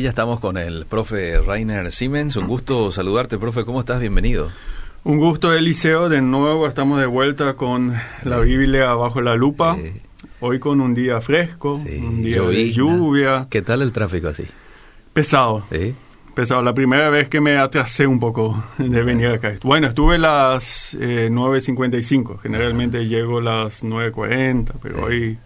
aquí ya estamos con el profe Rainer Siemens. Un gusto saludarte, profe. ¿Cómo estás? Bienvenido. Un gusto, Eliseo. De nuevo estamos de vuelta con la Biblia bajo la lupa. Sí. Hoy con un día fresco, Sí, un día de llovizna. lluvia. ¿Qué tal el tráfico así? Pesado, ¿Sí? pesado. La primera vez que me atrasé un poco de venir acá. Bueno, estuve las eh, 9.55. Generalmente llego las 9.40, pero hoy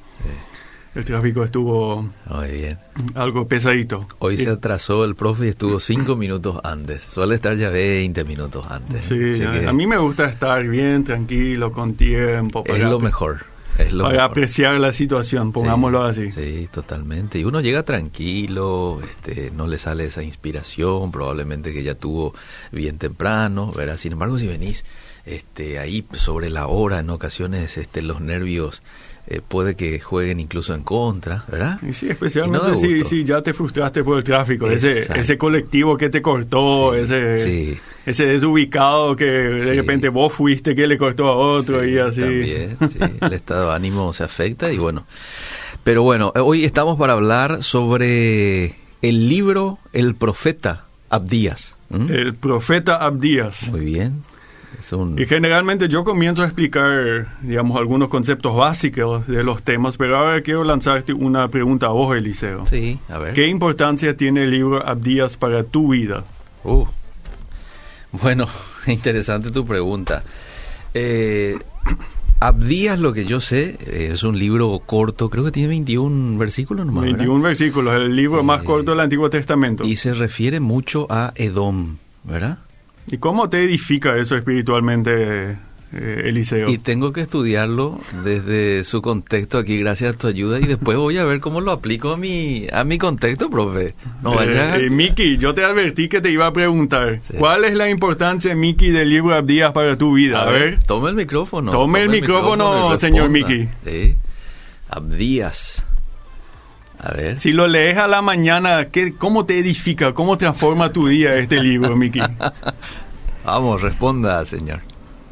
el tráfico estuvo Muy bien. algo pesadito. Hoy se atrasó el profe y estuvo cinco minutos antes. Suele estar ya 20 minutos antes. Sí, a, que a mí me gusta estar bien, tranquilo, con tiempo. es para lo apre- mejor. Es lo Para mejor. apreciar la situación, pongámoslo así. Sí, totalmente. Y uno llega tranquilo, este, no le sale esa inspiración, probablemente que ya tuvo bien temprano, ¿verdad? Sin embargo, si venís este, ahí sobre la hora, en ocasiones este, los nervios eh, puede que jueguen incluso en contra, ¿verdad? Y sí, Y no especialmente da si, ya te frustraste por el tráfico, ese, ese colectivo que te cortó, Sí, ese, sí. ese desubicado que de Sí. repente vos fuiste que le cortó a otro y así. También, el estado de ánimo se afecta y bueno. Pero bueno, eh, hoy estamos para hablar sobre el libro El profeta Abdías. El profeta Abdías. Muy bien. Es un... Y generalmente yo comienzo a explicar, digamos, algunos conceptos básicos de los temas, pero ahora quiero lanzarte una pregunta a vos, Eliseo. Sí, a ver. ¿Qué importancia tiene el libro Abdías para tu vida? Uh. Bueno, interesante tu pregunta. Eh, Abdías, lo que yo sé, eh, es un libro corto, creo que tiene 21 versículos nomás. ¿verdad? 21 versículos, el libro más Eh, corto del Antiguo Testamento. Y se refiere mucho a Edom, ¿verdad? ¿Y cómo te edifica eso espiritualmente, eh, Eliseo? Y tengo que estudiarlo desde su contexto aquí, gracias a tu ayuda, y después voy a ver cómo lo aplico a mi, a mi contexto, profe. No vaya... Eh, eh, Miki, yo te advertí que te iba a preguntar, Sí. ¿cuál es la importancia, Miki, del libro Abdías para tu vida? A, ver. Tome el micrófono. Tome el micrófono, señor. Miki. Sí. Abdías. A ver. Si lo lees a la mañana, ¿qué, ¿cómo te edifica, cómo transforma tu día este libro, Miki? Vamos, responda, señor.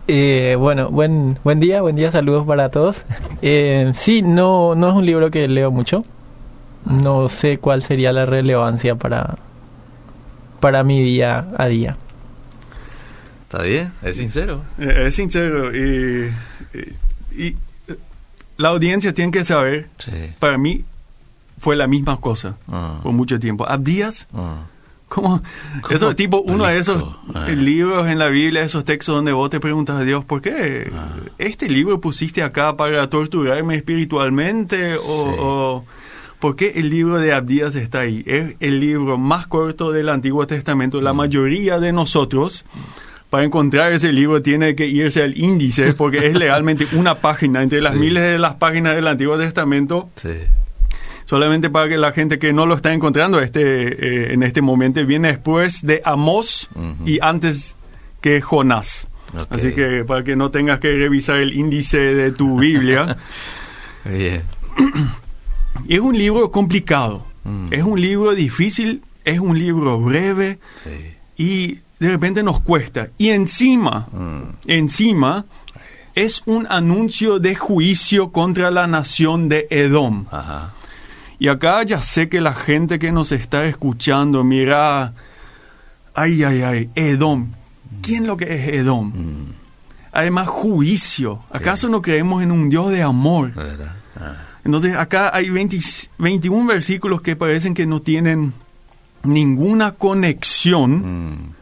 Eh, bueno, buen, buen día, buen día, saludos para todos. Eh, sí, no, no es un libro que leo mucho. No sé cuál sería la relevancia para, para mi día a día. ¿Está bien? ¿Es sincero? Eh, es sincero, y, y- y, la audiencia tiene que saber, Sí. para mí fue la misma cosa Ah. por mucho tiempo. Abdías, Ah. ¿Cómo? ¿Cómo Eso tipo uno de esos? Ah. libros en la Biblia, esos textos donde vos te preguntas a Dios, ¿por qué Ah. este libro pusiste acá para torturarme espiritualmente? O, Sí. o ¿por qué el libro de Abdías está ahí? Es el libro más corto del Antiguo Testamento. Mm. La mayoría de nosotros, para encontrar ese libro, tiene que irse al índice porque es legalmente una página entre las Sí. miles de las páginas del Antiguo Testamento Sí. Solamente para que la gente que no lo está encontrando este, eh, en este momento viene después de Amós y antes que Jonás. Así que para que no tengas que revisar el índice de tu Biblia. Es un libro complicado, Mm. es un libro difícil, es un libro breve Sí. y de repente nos cuesta. Y encima, Mm. encima, es un anuncio de juicio contra la nación de Edom. Ajá. Y acá ya sé que la gente que nos está escuchando, mira, ay, ay, ay, Edom. ¿Quién lo que es Edom? Mm. Además, juicio. ¿Acaso no creemos en un Dios de amor? Ah. Entonces, acá hay 20 21 versículos que parecen que no tienen ninguna conexión Mm.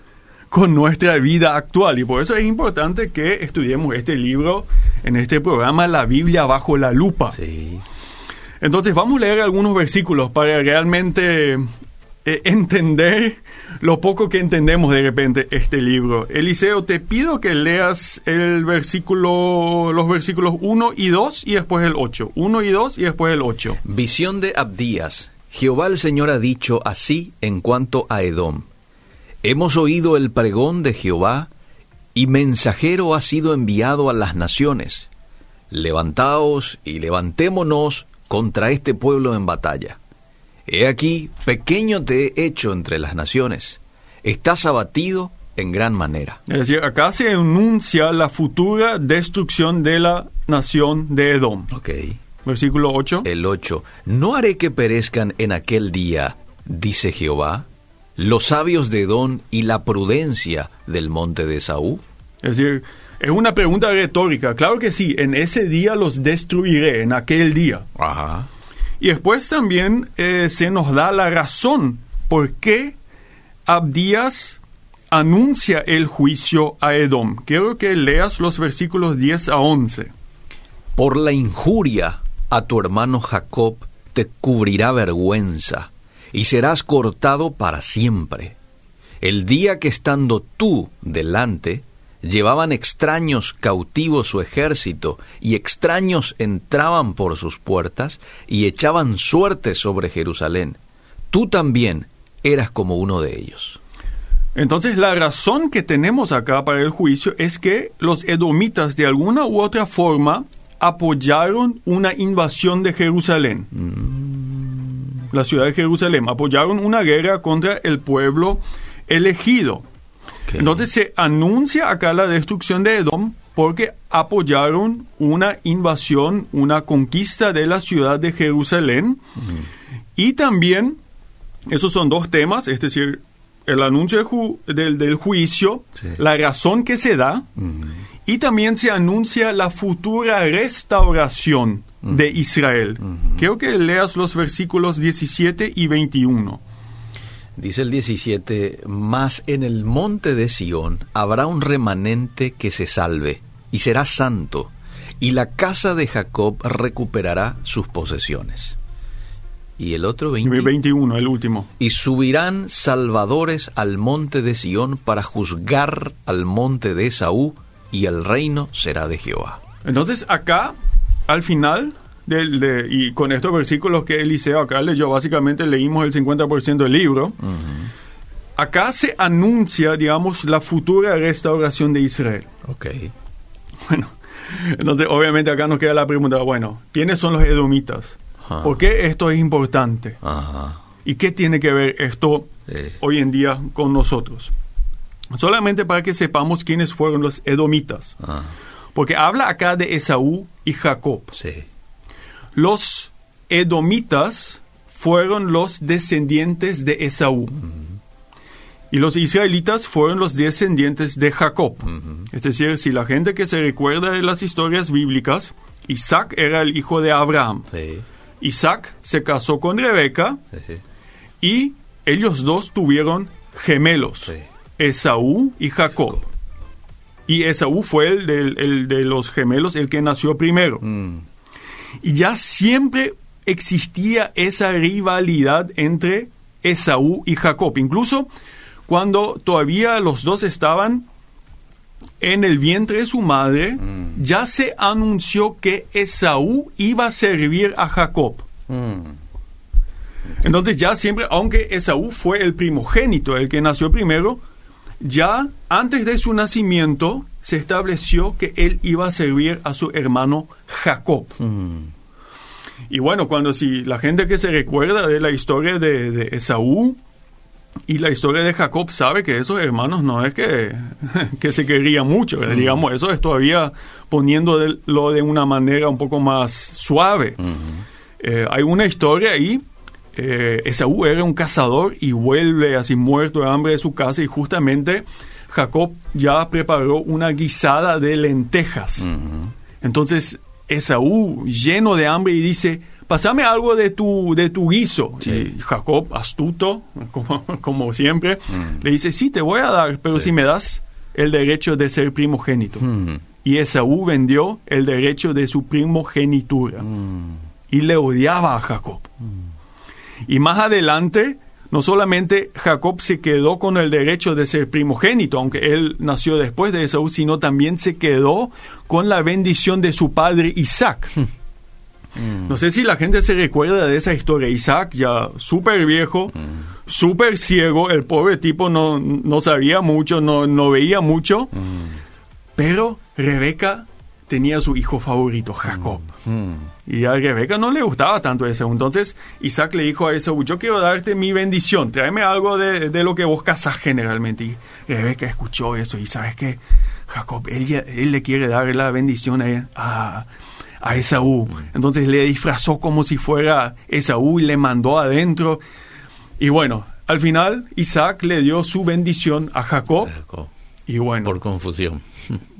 con nuestra vida actual. Y por eso es importante que estudiemos este libro en este programa, La Biblia bajo la lupa. Sí. Entonces vamos a leer algunos versículos para realmente eh, entender lo poco que entendemos de repente este libro. Eliseo, te pido que leas el versículo, los versículos 1 y 2 y después el 8. 1 y 2 y después el 8. Visión de Abdías. Jehová el Señor ha dicho así en cuanto a Edom. Hemos oído el pregón de Jehová, y mensajero ha sido enviado a las naciones. Levantaos y levantémonos contra este pueblo en batalla. He aquí, pequeño te he hecho entre las naciones. Estás abatido en gran manera. Es decir, acá se anuncia la futura destrucción de la nación de Edom. Ok. Versículo 8. El 8. No haré que perezcan en aquel día dice Jehová, los sabios de Edom y la prudencia del monte de Saúl? Es decir, es una pregunta retórica. Claro que sí, en ese día los destruiré, en aquel día. Ajá. Y después también eh, se nos da la razón por qué Abdías anuncia el juicio a Edom. Quiero que leas los versículos 10 a 11. Por la injuria a tu hermano Jacob te cubrirá vergüenza y serás cortado para siempre. El día que estando tú delante, llevaban extraños cautivos su ejército, y extraños entraban por sus puertas, y echaban suerte sobre Jerusalén. Tú también eras como uno de ellos. Entonces la razón que tenemos acá para el juicio es que los edomitas de alguna u otra forma apoyaron una invasión de Jerusalén. La ciudad de Jerusalén. Apoyaron una guerra contra el pueblo elegido. Entonces se anuncia acá la destrucción de Edom porque apoyaron una invasión, una conquista de la ciudad de Jerusalén. Y también, esos son dos temas, es decir, el anuncio de ju- del, del juicio, Sí. la razón que se da, y también se anuncia la futura restauración de Israel. Quiero que leas los versículos 17 y 21. Dice el 17, Mas en el monte de Sión habrá un remanente que se salve, y será santo, y la casa de Jacob recuperará sus posesiones. Y el otro 20, 21, el último. y subirán salvadores al monte de Sión para juzgar al monte de Esaú, y el reino será de Jehová. Entonces acá, al final, del, de- y con estos versículos que Eliseo acá leyó, básicamente leímos el 50% del libro, acá se anuncia, digamos, la futura restauración de Israel. Ok. Bueno, entonces obviamente acá nos queda la pregunta, bueno, ¿quiénes son los edomitas? ¿Por qué esto es importante? ¿Y qué tiene que ver esto Sí. hoy en día con nosotros? Solamente para que sepamos quiénes fueron los edomitas. Ah, Porque habla acá de Esaú y Jacob. sí. Los edomitas fueron los descendientes de Esaú. Y los israelitas fueron los descendientes de Jacob. Es decir, si la gente que se recuerda de las historias bíblicas, Isaac era el hijo de Abraham. Sí. Isaac se casó con Rebeca Sí. y ellos dos tuvieron gemelos, Sí. Esaú y Jacob. Y Esaú fue el de los gemelos, el que nació primero. Mm, Y ya siempre existía esa rivalidad entre Esaú y Jacob. Incluso cuando todavía los dos estaban en el vientre de su madre, ya se anunció que Esaú iba a servir a Jacob. mm. Entonces ya siempre, aunque Esaú fue el primogénito, el que nació primero, ya antes de su nacimiento se estableció que él iba a servir a su hermano Jacob. Y bueno, cuando si la gente que se recuerda de la historia de, de Esaú y la historia de Jacob sabe que esos hermanos no es que, que se querían mucho, ¿verdad? digamos, eso es todavía poniéndolo de una manera un poco más suave. Eh, hay una historia ahí. eh, Esaú era un cazador y vuelve así muerto de hambre de su casa y justamente Jacob ya preparó una guisada de lentejas. Entonces Esaú, lleno de hambre, y dice, pasame algo de tu, de tu guiso. Sí. Y Jacob, astuto, como, como siempre, le dice, sí, te voy a dar, pero Sí. si me das el derecho de ser primogénito. Mm. Y Esaú vendió el derecho de su primogenitura Mm. y le odiaba a Jacob. Y más adelante, no solamente Jacob se quedó con el derecho de ser primogénito, aunque él nació después de Esaú, sino también se quedó con la bendición de su padre Isaac. No sé si la gente se recuerda de esa historia. Isaac, ya súper viejo, súper ciego, el pobre tipo no, no sabía mucho, no, no veía mucho, pero Rebeca tenía su hijo favorito, Jacob. Mm. Y a Rebeca no le gustaba tanto eso. Entonces Isaac le dijo a Esaú, yo quiero darte mi bendición, tráeme algo de, de lo que vos cazás generalmente. Y Rebeca escuchó eso y sabes que Jacob, él, ya- él le quiere dar la bendición a, a, a Esaú. Entonces le disfrazó como si fuera Esaú y le mandó adentro. Y bueno, al final Isaac le dio su bendición a Jacob. Jacob. Y bueno, Por confusión.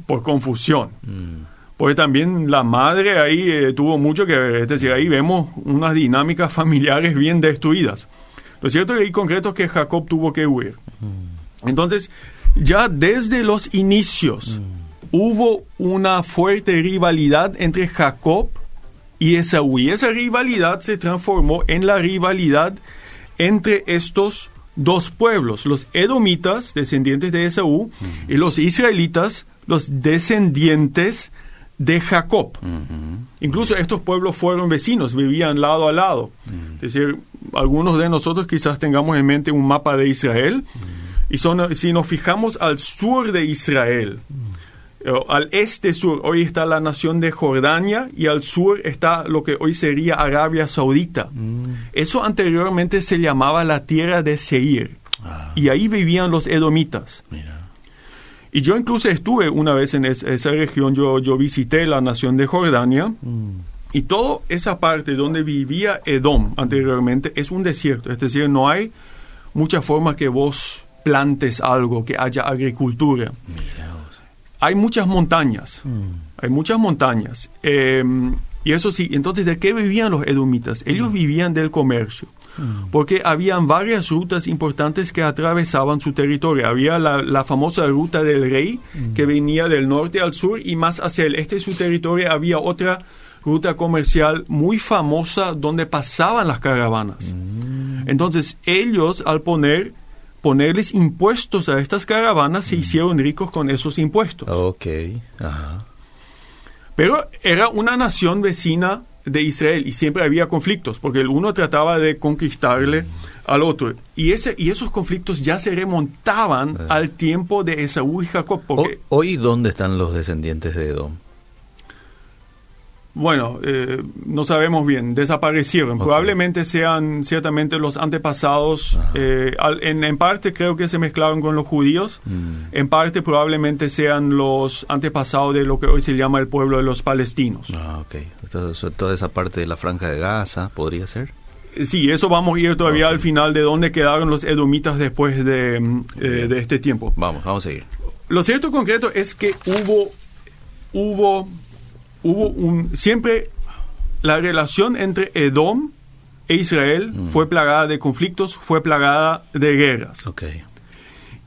por confusión. Mm. Porque también la madre ahí eh, tuvo mucho que ver. Es decir, ahí vemos unas dinámicas familiares bien destruidas. Lo cierto y concreto es que Jacob tuvo que huir. Entonces, ya desde los inicios hubo una fuerte rivalidad entre Jacob y Esaú. Y esa rivalidad se transformó en la rivalidad entre estos dos pueblos, los edomitas, descendientes de Esaú, y los israelitas, los descendientes de Jacob. Incluso estos pueblos fueron vecinos, vivían lado a lado. Es decir, algunos de nosotros quizás tengamos en mente un mapa de Israel, y son, si nos fijamos al sur de Israel, eh, al este sur, hoy está la nación de Jordania y al sur está lo que hoy sería Arabia Saudita. Eso anteriormente se llamaba la tierra de Seir. Ah, Y ahí vivían los edomitas. mira. Y yo incluso estuve una vez en es- esa región, yo, yo visité la nación de Jordania. Y toda esa parte donde vivía Edom anteriormente es un desierto. Es decir, no hay mucha forma que vos plantes algo, que haya agricultura. Hay muchas montañas. Mm. Hay muchas montañas. Eh, y eso sí, entonces, ¿de qué vivían los edomitas? Ellos vivían del comercio. Porque habían varias rutas importantes que atravesaban su territorio. Había la, la famosa ruta del rey, que venía del norte al sur, y más hacia el este de su territorio había otra ruta comercial muy famosa donde pasaban las caravanas. Entonces, ellos, al poner ponerles impuestos a estas caravanas, se hicieron ricos con esos impuestos. Ok. Ajá. Pero era una nación vecina de Israel y siempre había conflictos, porque el uno trataba de conquistarle al otro. Y, ese, y esos conflictos ya se remontaban Eh. al tiempo de Esaú y Jacob, porque, Hoy, ¿dónde están los descendientes de Edom? Bueno, eh, no sabemos bien, desaparecieron. Probablemente sean ciertamente los antepasados, eh, al- en, en parte creo que se mezclaron con los judíos, Mm. en parte probablemente sean los antepasados de lo que hoy se llama el pueblo de los palestinos. Ah, ok. Eso- toda esa parte de la franja de Gaza, ¿podría ser? Eh, Sí, eso vamos a ir todavía al final de dónde quedaron los edomitas después de, mm, eh, de este tiempo. Vamos, vamos a seguir. Lo cierto concreto es que hubo, hubo, hubo un, siempre la relación entre Edom e Israel fue plagada de conflictos, fue plagada de guerras. Ok.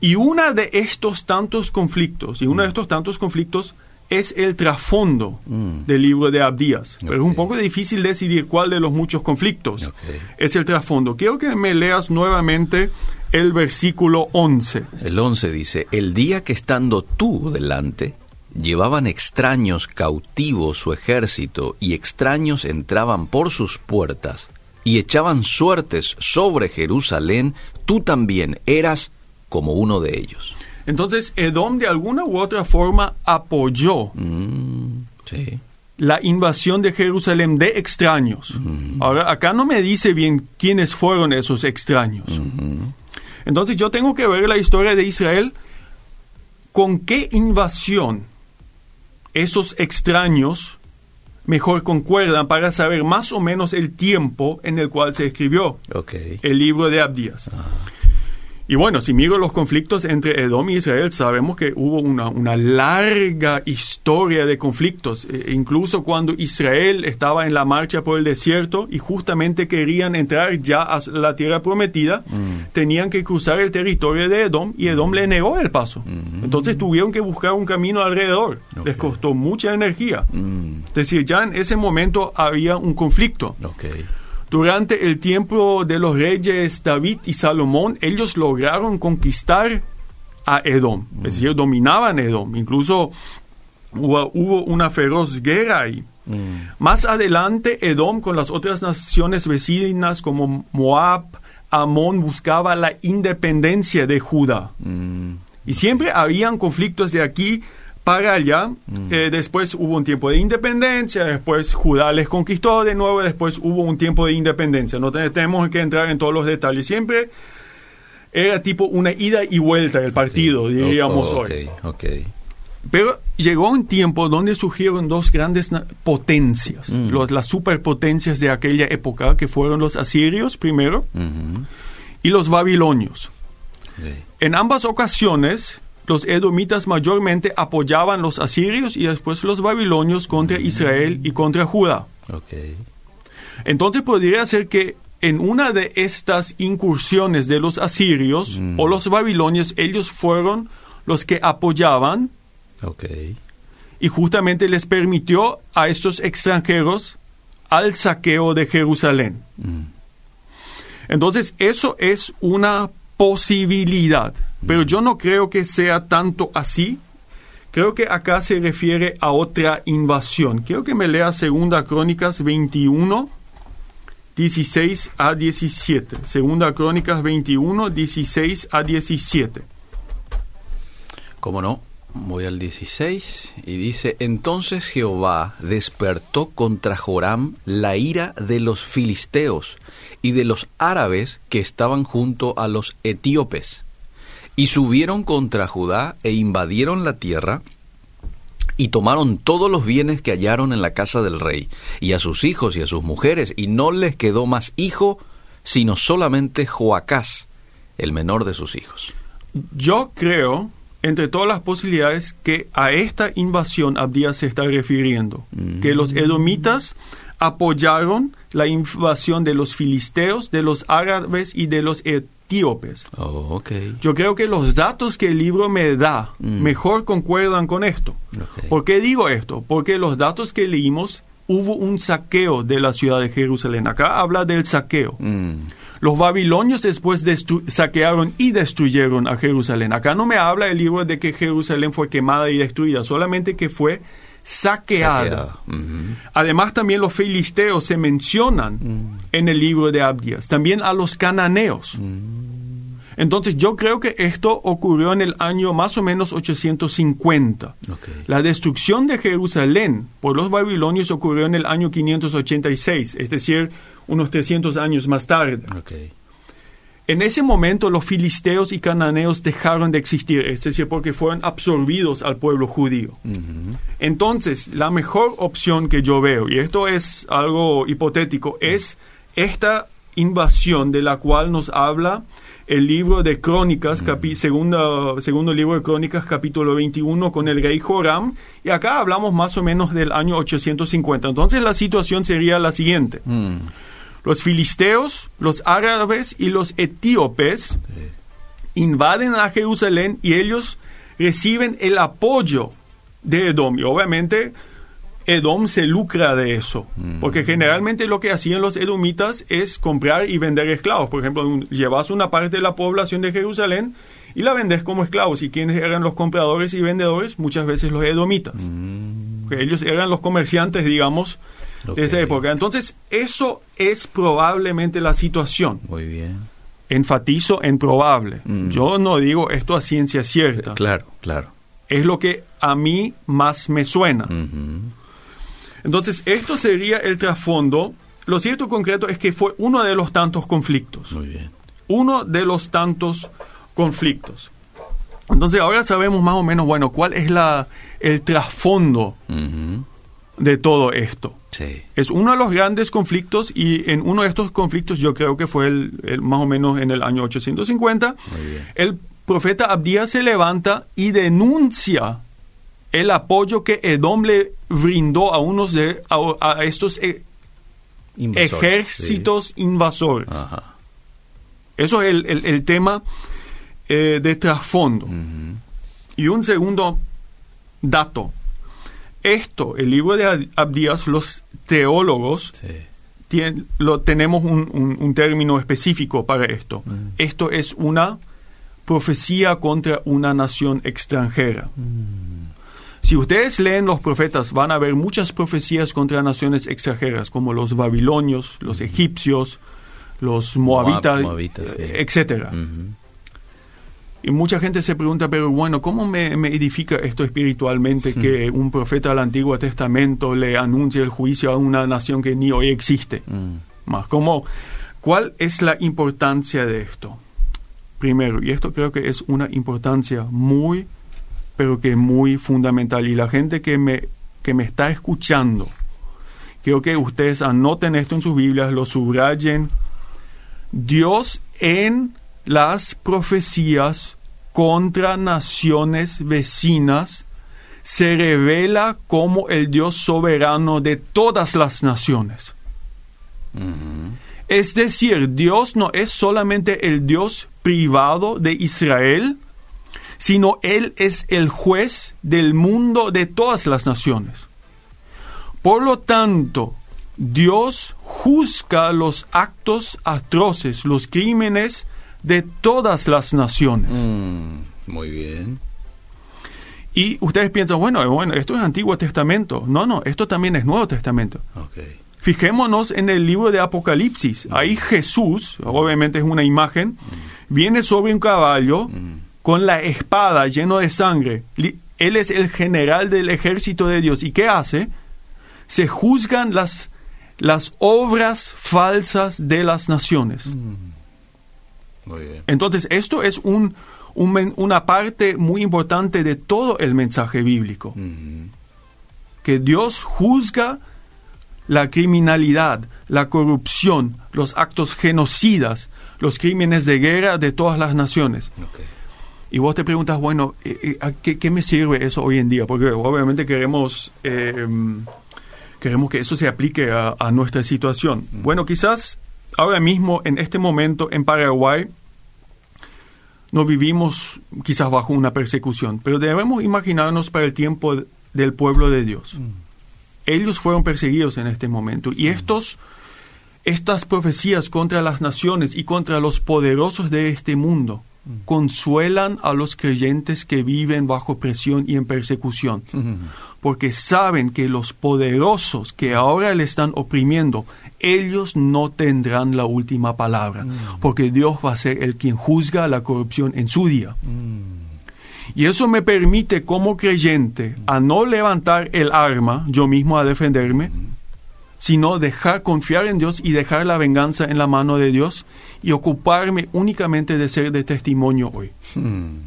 Y una de estos tantos conflictos, y uno de estos tantos conflictos es el trasfondo Mm. del libro de Abdías. Pero es un poco difícil decidir cuál de los muchos conflictos es el trasfondo. Quiero que me leas nuevamente el versículo 11. El 11 dice, el día que estando tú delante, llevaban extraños cautivos su ejército y extraños entraban por sus puertas y echaban suertes sobre Jerusalén, tú también eras como uno de ellos. Entonces, Edom de alguna u otra forma apoyó Mm, sí. la invasión de Jerusalén de extraños. Mm. Ahora, acá no me dice bien quiénes fueron esos extraños. Ujú. Entonces, yo tengo que ver la historia de Israel con qué invasión esos extraños mejor concuerdan para saber más o menos el tiempo en el cual se escribió el libro de Abdías. Y bueno, si miro los conflictos entre Edom y Israel, sabemos que hubo una, una larga historia de conflictos. E- incluso cuando Israel estaba en la marcha por el desierto y justamente querían entrar ya a la tierra prometida, tenían que cruzar el territorio de Edom y Edom le negó el paso. Entonces tuvieron que buscar un camino alrededor. Les costó mucha energía. Mm, Es decir, ya en ese momento había un conflicto. ok. Durante el tiempo de los reyes David y Salomón, ellos lograron conquistar a Edom, es decir, dominaban Edom. Incluso hubo, hubo una feroz guerra ahí. Mm, Más adelante, Edom con las otras naciones vecinas como Moab, Amón buscaba la independencia de Judá. mm, Y siempre habían conflictos de aquí para allá. Eh, después hubo un tiempo de independencia, después Judá les conquistó de nuevo, después hubo un tiempo de independencia. No te- tenemos que entrar en todos los detalles. Siempre era tipo una ida y vuelta del partido, diríamos hoy. Pero llegó un tiempo donde surgieron dos grandes potencias, Mm. los- las superpotencias de aquella época, que fueron los asirios primero y los babilonios. En ambas ocasiones, los edomitas mayormente apoyaban los asirios y después los babilonios contra Israel y contra Judá. Ok. Entonces podría ser que en una de estas incursiones de los asirios o los babilonios, ellos fueron los que apoyaban Ok. y justamente les permitió a estos extranjeros al saqueo de Jerusalén. Mm. Entonces, eso es una posibilidad, pero yo no creo que sea tanto así. Creo que acá se refiere a otra invasión. Quiero que me lea Segunda Crónicas 21, 16 a 17. Segunda Crónicas 21, 16 a 17. ¿Cómo no? Voy al 16 y dice, entonces Jehová despertó contra Joram la ira de los filisteos y de los árabes que estaban junto a los etíopes, y subieron contra Judá e invadieron la tierra, y tomaron todos los bienes que hallaron en la casa del rey, y a sus hijos y a sus mujeres, y no les quedó más hijo, sino solamente Joacás, el menor de sus hijos. Yo creo, entre todas las posibilidades, que a esta invasión Abdías se está refiriendo. Que los edomitas apoyaron la invasión de los filisteos, de los árabes y de los etíopes. Oh, ok. Yo creo que los datos que el libro me da mejor concuerdan con esto. ¿Por qué digo esto? Porque los datos que leímos, hubo un saqueo de la ciudad de Jerusalén. Acá habla del saqueo. Mm, Los babilonios después saquearon y destruyeron a Jerusalén. Acá no me habla el libro de que Jerusalén fue quemada y destruida, solamente que fue saqueada. Además, también los filisteos se mencionan en el libro de Abdías, también a los cananeos. Entonces, yo creo que esto ocurrió en el año más o menos 850. Ok. La destrucción de Jerusalén por los babilonios ocurrió en el año 586, es decir, unos 300 años más tarde. Ok. En ese momento los filisteos y cananeos dejaron de existir, es decir, porque fueron absorbidos al pueblo judío. Entonces, la mejor opción que yo veo, y esto es algo hipotético, es esta invasión de la cual nos habla el libro de Crónicas, capi- segunda- segundo libro de Crónicas, capítulo 21, con el rey Joram, y acá hablamos más o menos del año 850. Entonces, la situación sería la siguiente. Mm, Los filisteos, los árabes y los etíopes invaden a Jerusalén y ellos reciben el apoyo de Edom. Y obviamente Edom se lucra de eso, porque generalmente lo que hacían los edomitas es comprar y vender esclavos. Por ejemplo, un- llevas una parte de la población de Jerusalén y la vendes como esclavos. ¿Y quiénes eran los compradores y vendedores? Muchas veces los edomitas. Porque ellos eran los comerciantes, digamos, De esa época. Entonces, eso es probablemente la situación. Muy bien. Enfatizo en probable. Mm. Yo no digo esto a ciencia cierta. Claro, claro. Es lo que a mí más me suena. Entonces, esto sería el trasfondo. Lo cierto concreto es que fue uno de los tantos conflictos. Muy bien. Uno de los tantos conflictos. Entonces, ahora sabemos más o menos, bueno, cuál es la, el trasfondo Ujú. De todo esto. Sí. Es uno de los grandes conflictos y en uno de estos conflictos yo creo que fue el, el- más o menos en el año 850. Muy bien. El profeta Abdías se levanta y denuncia el apoyo que Edom le brindó a unos de a, a estos Invasores, ejércitos invasores. Ajá. Eso es el, el- el tema eh, de trasfondo. Y un segundo dato. Esto, el libro de Ab- Abdías, los teólogos Sí. lo, tenemos un, un- un término específico para esto. Esto es una profecía contra una nación extranjera. Si ustedes leen los profetas, van a ver muchas profecías contra naciones extranjeras, como los babilonios, los egipcios, los moabitas, Moabitas, sí. eh, etcétera. Ujú. Y mucha gente se pregunta, pero bueno, ¿cómo me, me edifica esto espiritualmente que un profeta del Antiguo Testamento le anuncie el juicio a una nación que ni hoy existe? Mm. Más, ¿cómo, ¿cuál es la importancia de esto? Primero, y esto creo que es una importancia muy, pero que muy fundamental. Y la gente que me, que me está escuchando, quiero que ustedes anoten esto en sus Biblias, lo subrayen. Dios en las profecías contra naciones vecinas se revela como el Dios soberano de todas las naciones. Es decir, Dios no es solamente el Dios privado de Israel, sino Él es el juez del mundo de todas las naciones. Por lo tanto, Dios juzga los actos atroces, los crímenes de todas las naciones. Mm, muy bien. Y ustedes piensan, bueno, bueno, esto es Antiguo Testamento. No, no, esto también es Nuevo Testamento. Okay. Fijémonos en el libro de Apocalipsis. Ahí Jesús, obviamente es una imagen, viene sobre un caballo con la espada lleno de sangre. Él es el general del ejército de Dios. ¿Y qué hace? Se juzgan las, las obras falsas de las naciones. Muy bien. Entonces, esto es un, un, una parte muy importante de todo el mensaje bíblico. Que Dios juzga la criminalidad, la corrupción, los actos genocidas, los crímenes de guerra de todas las naciones. Okay. Y vos te preguntas, bueno, ¿a qué, qué, me sirve eso hoy en día? Porque obviamente queremos, eh, queremos que eso se aplique a, a nuestra situación. Bueno, quizás ahora mismo, en este momento, en Paraguay, no vivimos quizás bajo una persecución, pero debemos imaginarnos para el tiempo del pueblo de Dios. Mm. Ellos fueron perseguidos en este momento y estos, estas profecías contra las naciones y contra los poderosos de este mundo consuelan a los creyentes que viven bajo presión y en persecución, porque saben que los poderosos que ahora le están oprimiendo, ellos no tendrán la última palabra, porque Dios va a ser el quien juzga la corrupción en su día. Y eso me permite como creyente a no levantar el arma yo mismo a defenderme, sino dejar confiar en Dios y dejar la venganza en la mano de Dios y ocuparme únicamente de ser de testimonio hoy. Hmm.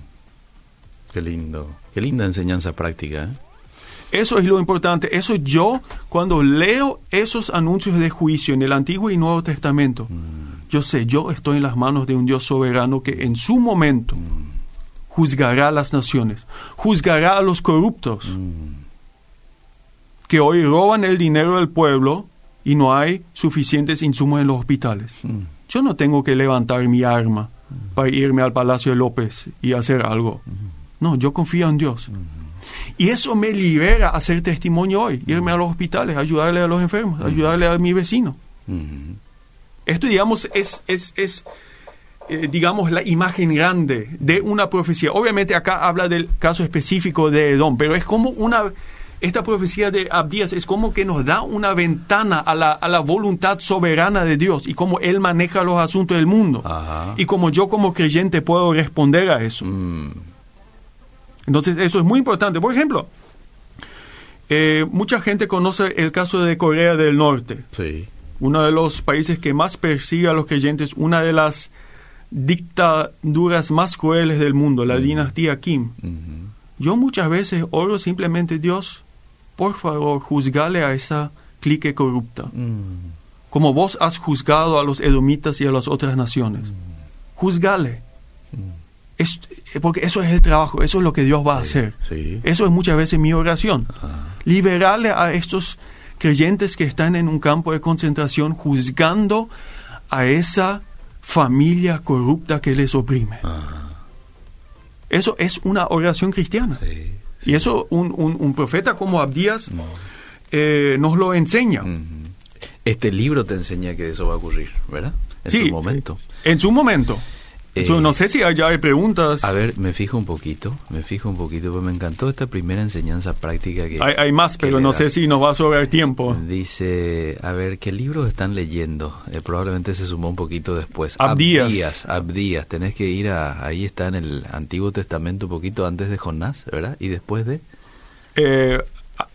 Qué lindo, qué linda enseñanza práctica. ¿eh? Eso es lo importante. Eso yo, cuando leo esos anuncios de juicio en el Antiguo y Nuevo Testamento, hmm. yo sé, yo estoy en las manos de un Dios soberano que en su momento hmm. juzgará a las naciones, juzgará a los corruptos que hoy roban el dinero del pueblo y no hay suficientes insumos en los hospitales. Mm. Yo no tengo que levantar mi arma mm. para irme al Palacio de López y hacer algo. Mm. No, yo confío en Dios. Y eso me libera a hacer testimonio hoy, irme a los hospitales, ayudarle a los enfermos, ayudarle a mi vecino. Esto, digamos, es, es, es eh, digamos, la imagen grande de una profecía. Obviamente acá habla del caso específico de Edom, pero es como una esta profecía de Abdías es como que nos da una ventana a la, a la voluntad soberana de Dios y cómo Él maneja los asuntos del mundo. Ajá. Y como yo como creyente puedo responder a eso. Mm. Entonces eso es muy importante. Por ejemplo, eh, mucha gente conoce el caso de Corea del Norte. Sí. Uno de los países que más persigue a los creyentes, una de las dictaduras más crueles del mundo, la Mm. dinastía Kim. Yo muchas veces oro simplemente, Dios, por favor, juzgale a esa clique corrupta, Mm. como vos has juzgado a los edomitas y a las otras naciones. Juzgale. Es- porque eso es el trabajo, eso es lo que Dios va a hacer. sí. Eso es muchas veces mi oración. Ah. Liberarle a estos creyentes que están en un campo de concentración juzgando a esa familia corrupta que les oprime. Ah. Eso es una oración cristiana. Sí. Y eso un, un- un profeta como Abdías eh, nos lo enseña. Este libro te enseña que eso va a ocurrir, ¿verdad? En Sí, su momento. En su momento. Eh, Yo no sé si allá hay preguntas. A ver, me fijo un poquito, me fijo un poquito, porque me encantó esta primera enseñanza práctica que... hay, hay más, que pero no das. sé si nos va a sobrar tiempo. Dice, a ver, ¿qué libros están leyendo? Eh, probablemente se sumó un poquito después. Abdías. Abdías, Abdías. Tenés que ir a, ahí está en el Antiguo Testamento un poquito antes de Jonás, ¿verdad? Y después de... Eh,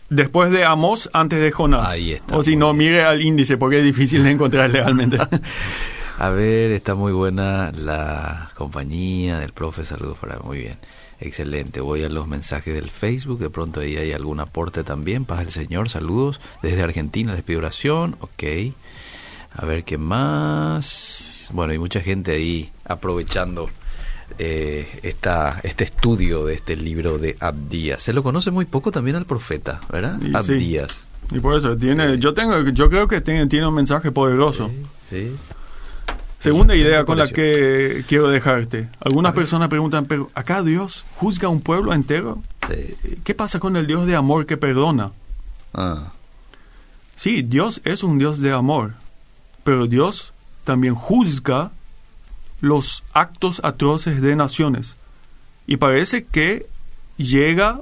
después de Amos, antes de Jonás. Ahí está, O si no, bien. mire al índice porque es difícil de encontrar legalmente. A ver, está muy buena la compañía del profe, saludos para muy bien. Excelente, voy a los mensajes del Facebook, de pronto ahí hay algún aporte también, paz del Señor, saludos desde Argentina, les pido oración, ok. A ver qué más. Bueno, hay mucha gente ahí aprovechando eh, esta, este estudio de este libro de Abdías. Se lo conoce muy poco también al profeta, ¿verdad? Y sí. Abdías. Y por eso tiene, yo tengo, yo creo que tiene, tiene un mensaje poderoso. Sí, sí. Segunda idea con la que quiero dejarte. Algunas personas preguntan, pero ¿acá Dios juzga a un pueblo entero? Sí. ¿Qué pasa con el Dios de amor que perdona? Ah, Sí, Dios es un Dios de amor, pero Dios también juzga los actos atroces de naciones. Y parece que llega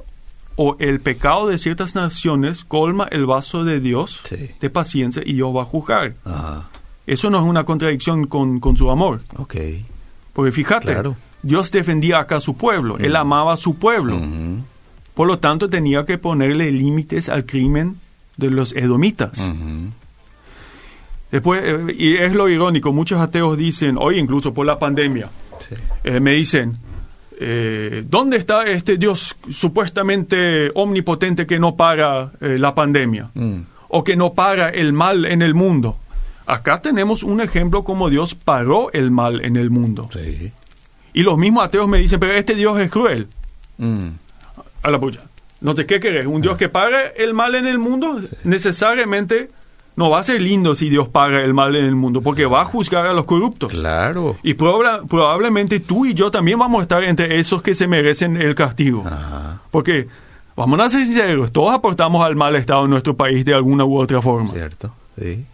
o el pecado de ciertas naciones colma el vaso de Dios Sí. de paciencia y Dios va a juzgar. ah, Eso no es una contradicción con, con su amor. ok. Porque fíjate, Claro. Dios defendía acá a su pueblo, Él Mm. amaba a su pueblo. Por lo tanto, tenía que ponerle límites al crimen de los edomitas. Después, eh, y es lo irónico, muchos ateos dicen, hoy incluso por la pandemia, Sí. eh, me dicen, eh, ¿dónde está este Dios supuestamente omnipotente que no para la pandemia? Mm, O que no para el mal en el mundo. Acá tenemos un ejemplo como Dios paró el mal en el mundo. sí. Y los mismos ateos me dicen, pero este Dios es cruel. Mm, A la pucha. No sé, ¿qué querés? ¿Un Dios que paga el mal en el mundo? Necesariamente no va a ser lindo si Dios paga el mal en el mundo, porque va a juzgar a los corruptos. claro. Y proba- probablemente tú y yo también vamos a estar entre esos que se merecen el castigo. Ajá, Porque, vamos a ser sinceros, todos aportamos al mal estado en nuestro país de alguna u otra forma. cierto. Sí.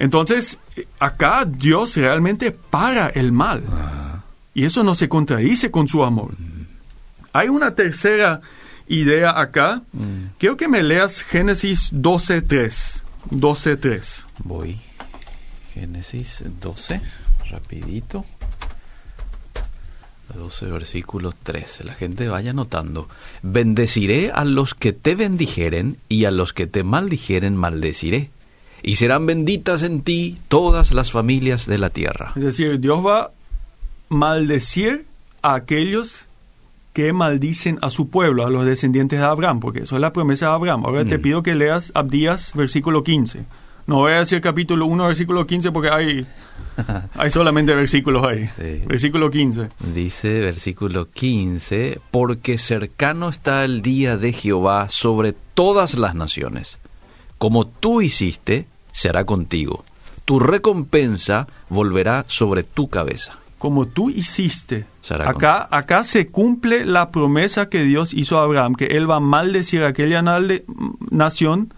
Entonces, acá Dios realmente para el mal. Ajá. Y eso no se contradice con su amor. Hay una tercera idea acá. Mm, Quiero que me leas Génesis 12.3. 12.3. Voy. Génesis 12, rapidito. 12 versículos 13. La gente vaya notando. Bendeciré a los que te bendijeren y a los que te maldijeren maldeciré. Y serán benditas en ti todas las familias de la tierra. Es decir, Dios va a maldecir a aquellos que maldicen a su pueblo, a los descendientes de Abraham, porque eso es la promesa de Abraham. Ahora te Mm. pido que leas Abdías, versículo 15. No voy a decir capítulo 1, versículo 15, porque hay, hay solamente versículos ahí. Sí. Versículo 15. Dice versículo 15, porque cercano está el día de Jehová sobre todas las naciones. Como tú hiciste, se hará contigo. Tu recompensa volverá sobre tu cabeza. como tú hiciste. Será Acá, acá se cumple la promesa que Dios hizo a Abraham, que él va a maldecir a aquella nación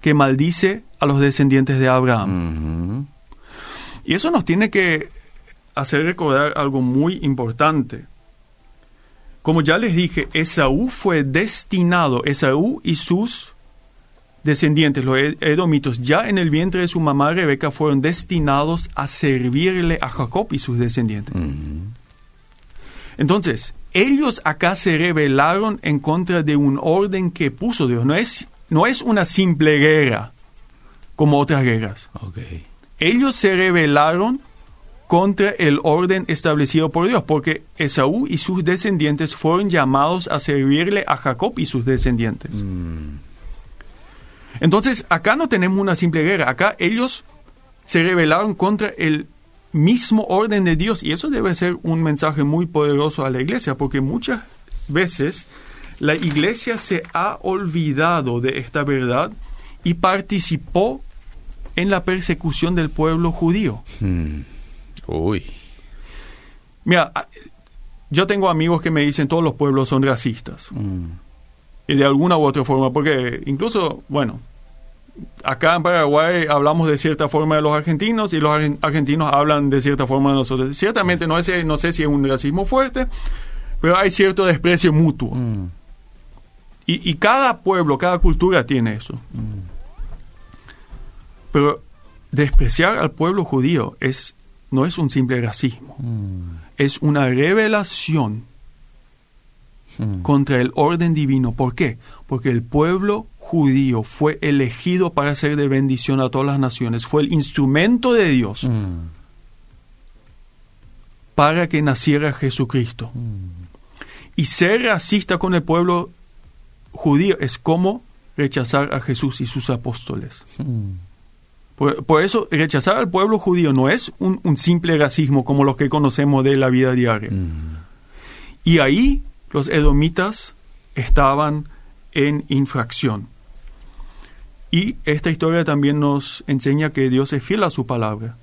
que maldice a los descendientes de Abraham. Y eso nos tiene que hacer recordar algo muy importante. Como ya les dije, Esaú fue destinado, Esaú y sus descendientes, los ed- edomitos, ya en el vientre de su mamá Rebeca fueron destinados a servirle a Jacob y sus descendientes. Entonces, ellos acá se rebelaron en contra de un orden que puso Dios. No es, no es una simple guerra como otras guerras. Ellos se rebelaron contra el orden establecido por Dios, porque Esaú y sus descendientes fueron llamados a servirle a Jacob y sus descendientes. Mm, Entonces, acá no tenemos una simple guerra, acá ellos se rebelaron contra el mismo orden de Dios y eso debe ser un mensaje muy poderoso a la iglesia, porque muchas veces la iglesia se ha olvidado de esta verdad y participó en la persecución del pueblo judío. mm. Uy. Mira, yo tengo amigos que me dicen todos los pueblos son racistas. Mm, Y de alguna u otra forma, porque incluso, bueno, acá en Paraguay hablamos de cierta forma de los argentinos y los argen- argentinos hablan de cierta forma de nosotros. Ciertamente no, es, no sé si es un racismo fuerte, pero hay cierto desprecio mutuo. mm, Y, y cada pueblo, cada cultura tiene eso. mm. Pero despreciar al pueblo judío es, no es un simple racismo, Mm, es una revelación mm. contra el orden divino. ¿Por qué? Porque el pueblo judío fue elegido para ser de bendición a todas las naciones, fue el instrumento de Dios Mm, para que naciera Jesucristo. mm. Y ser racista con el pueblo judío es como rechazar a Jesús y sus apóstoles. Mm. Por, por eso rechazar al pueblo judío no es un, un simple racismo como los que conocemos de la vida diaria. Y ahí los edomitas estaban en infracción. Y esta historia también nos enseña que Dios es fiel a su palabra.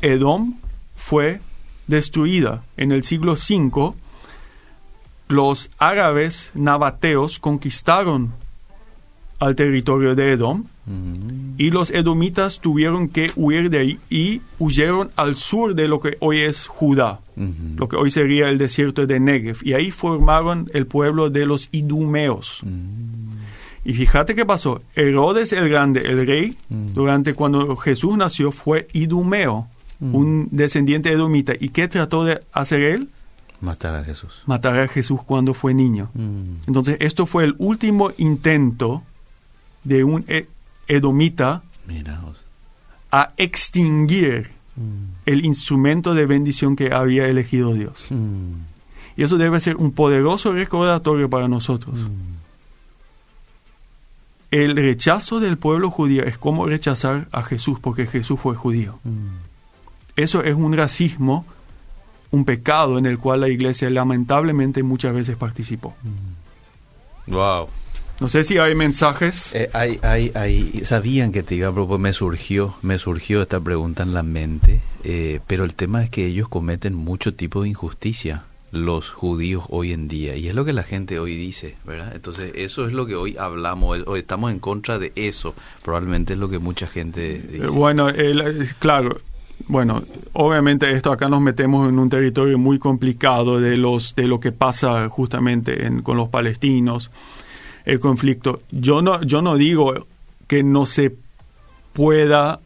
Edom fue destruida en el siglo V. Los árabes nabateos conquistaron al territorio de Edom Mm. y los edomitas tuvieron que huir de ahí y huyeron al sur de lo que hoy es Judá, lo que hoy sería el desierto de Negev. Y ahí formaron el pueblo de los idumeos. Y fíjate qué pasó. Herodes el Grande, el rey, durante cuando Jesús nació, fue idumeo, un descendiente edomita. ¿Y qué trató de hacer él? Matar a Jesús. Matar a Jesús cuando fue niño. Entonces, esto fue el último intento de un e- edomita a extinguir el instrumento de bendición que había elegido Dios. Mm. Y eso debe ser un poderoso recordatorio para nosotros. El rechazo del pueblo judío es como rechazar a Jesús porque Jesús fue judío. Eso es un racismo, un pecado en el cual la iglesia lamentablemente muchas veces participó. Wow. No sé si hay mensajes. Eh, hay, hay, hay, sabían que te iba a proponer, me surgió, me surgió esta pregunta en la mente, eh, pero el tema es que ellos cometen mucho tipo de injusticia, los judíos hoy en día, y es lo que la gente hoy dice, ¿verdad? Entonces, eso es lo que hoy hablamos, hoy estamos en contra de eso, probablemente es lo que mucha gente dice. Eh, Bueno, claro. Bueno, obviamente esto acá nos metemos en un territorio muy complicado de los de lo que pasa justamente en- con los palestinos, el conflicto. Yo no yo no digo que no se pueda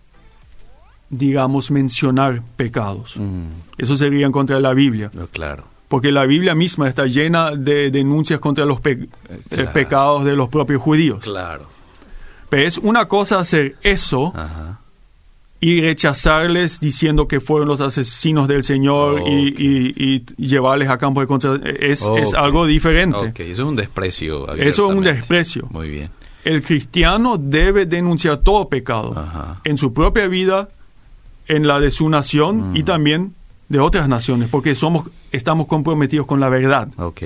digamos mencionar pecados. Mm, Eso sería en contra de la Biblia, no, claro. porque la Biblia misma está llena de denuncias contra los pe- eh, claro. pecados de los propios judíos. Claro. Pero es una cosa hacer eso Ajá. Y rechazarles diciendo que fueron los asesinos del Señor y, y- y llevarles a campo de concentración. Es, algo diferente. Ok, eso es un desprecio. Eso es un desprecio. Muy bien. El cristiano debe denunciar todo pecado Ajá. en su propia vida, en la de su nación y Mm. también de otras naciones, porque somos estamos comprometidos con la verdad. Ok,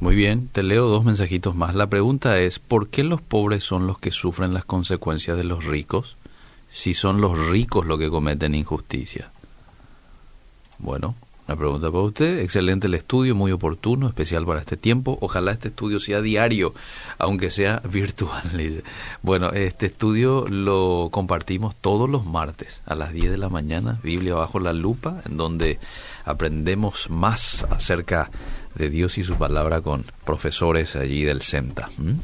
muy bien. Te leo dos mensajitos más. La pregunta es, ¿por qué los pobres son los que sufren las consecuencias de los ricos si son los ricos los que cometen injusticia? Bueno, una pregunta para usted. Excelente el estudio, muy oportuno, especial para este tiempo. Ojalá este estudio sea diario, aunque sea virtual. Bueno, este estudio lo compartimos todos los martes a las 10 de la mañana, Biblia bajo la lupa, en donde aprendemos más acerca de Dios y su palabra con profesores allí del CEMTA. ¿m?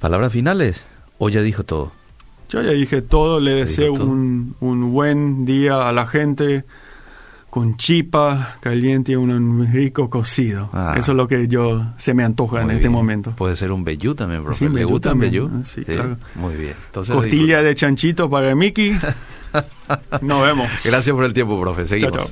¿Palabras finales? ¿O ya dijo todo? Yo ya dije todo, le deseo un, un buen día a la gente con chipa caliente y un rico cocido. Ah. Eso es lo que yo se me antoja en este momento. Puede ser un vellú también, profe. Sí, ¿Le gusta también. vellú? Sí, claro. Muy bien. Entonces, Costilla de chanchito para Mickey. Nos vemos. Gracias por el tiempo, profe. Seguimos. chao.